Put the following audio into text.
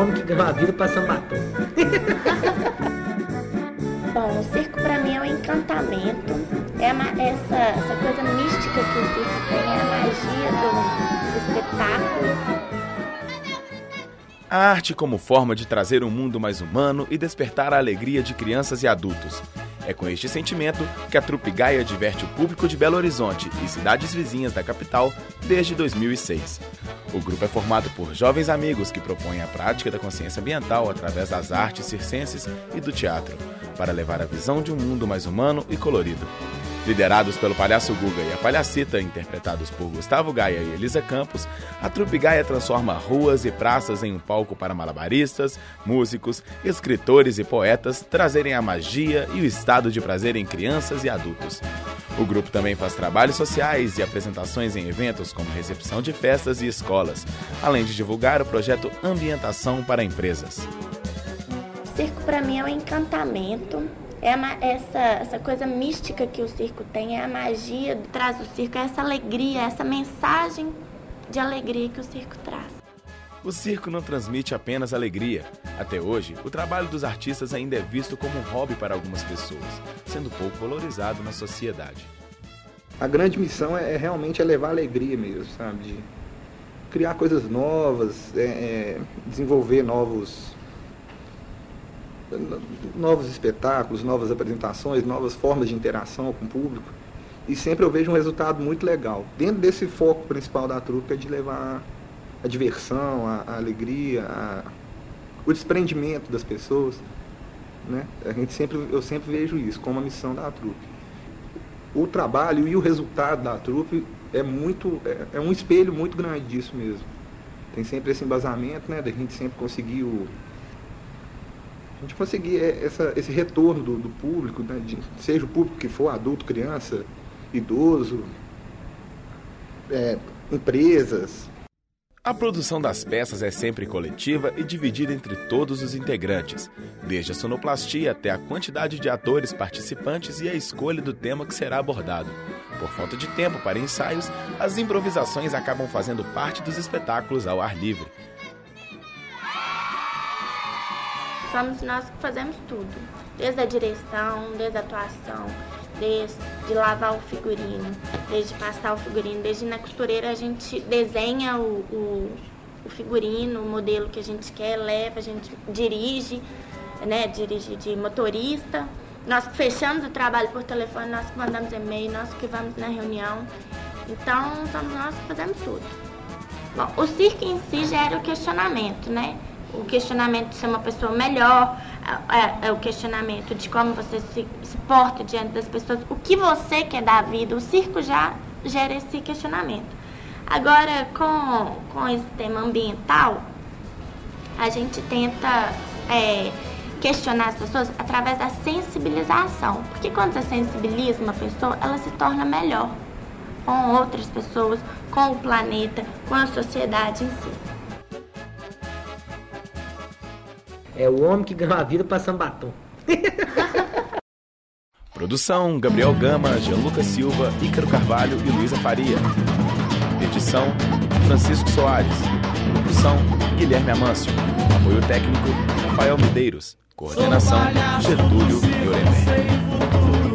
homem que ganhou a vida pra sambatom. Bom, o circo pra mim é um encantamento. É uma, essa, essa coisa mística que o circo tem, é a magia do, do espetáculo. A arte como forma de trazer um mundo mais humano e despertar a alegria de crianças e adultos. É com este sentimento que a Trupe Gaia diverte o público de Belo Horizonte e cidades vizinhas da capital desde 2006. O grupo é formado por jovens amigos que propõem a prática da consciência ambiental através das artes circenses e do teatro, para levar a visão de um mundo mais humano e colorido. Liderados pelo Palhaço Guga e a Palhacita, interpretados por Gustavo Gaia e Elisa Campos, a Trupe Gaia transforma ruas e praças em um palco para malabaristas, músicos, escritores e poetas trazerem a magia e o estado de prazer em crianças e adultos. O grupo também faz trabalhos sociais e apresentações em eventos como recepção de festas e escolas, além de divulgar o projeto Ambientação para Empresas. Circo para mim é um encantamento é uma, essa, essa coisa mística que o circo tem, é a magia que traz o circo, é essa alegria, essa mensagem de alegria que o circo traz. O circo não transmite apenas alegria. Até hoje, o trabalho dos artistas ainda é visto como um hobby para algumas pessoas, sendo pouco valorizado na sociedade. A grande missão é, é realmente é levar alegria mesmo, sabe? De criar coisas novas, é, é, desenvolver novos novos espetáculos, novas apresentações, novas formas de interação com o público. E sempre eu vejo um resultado muito legal. Dentro desse foco principal da trupe é de levar a diversão, a, a alegria, a, o desprendimento das pessoas. Né? A gente sempre, eu sempre vejo isso como a missão da trupe. O trabalho e o resultado da trupe é muito é, é um espelho muito grande disso mesmo. Tem sempre esse embasamento, né, da gente sempre conseguir o, a gente conseguir é, essa, esse retorno do, do público, né, de, seja o público que for, adulto, criança, idoso, é, empresas. A produção das peças é sempre coletiva e dividida entre todos os integrantes, desde a sonoplastia até a quantidade de atores participantes e a escolha do tema que será abordado. Por falta de tempo para ensaios, as improvisações acabam fazendo parte dos espetáculos ao ar livre, somos nós que fazemos tudo. Desde a direção, desde a atuação, desde lavar o figurino, desde passar o figurino, desde na costureira a gente desenha o, o, o figurino, o modelo que a gente quer, leva, a gente dirige, né? Dirige de motorista. Nós que fechamos o trabalho por telefone, nós que mandamos e-mail, nós que vamos na reunião. Então, somos nós que fazemos tudo. Bom, o circo em si gera o questionamento, né? O questionamento de ser uma pessoa melhor, é, é o questionamento de como você se, se, porta diante das pessoas, o que você quer da vida. O circo já gera esse questionamento. Agora, com, com esse tema ambiental, a gente tenta é, questionar as pessoas através da sensibilização. Porque quando você sensibiliza uma pessoa, ela se torna melhor com outras pessoas, com o planeta, com a sociedade em si. É o homem que ganhou a vida passando batom. Produção: Gabriel Gama, Gianluca Silva, Ícaro Carvalho e Luísa Faria. Edição: Francisco Soares. Produção: Guilherme Amâncio. Apoio técnico: Rafael Medeiros. Coordenação: Getúlio Yoremé.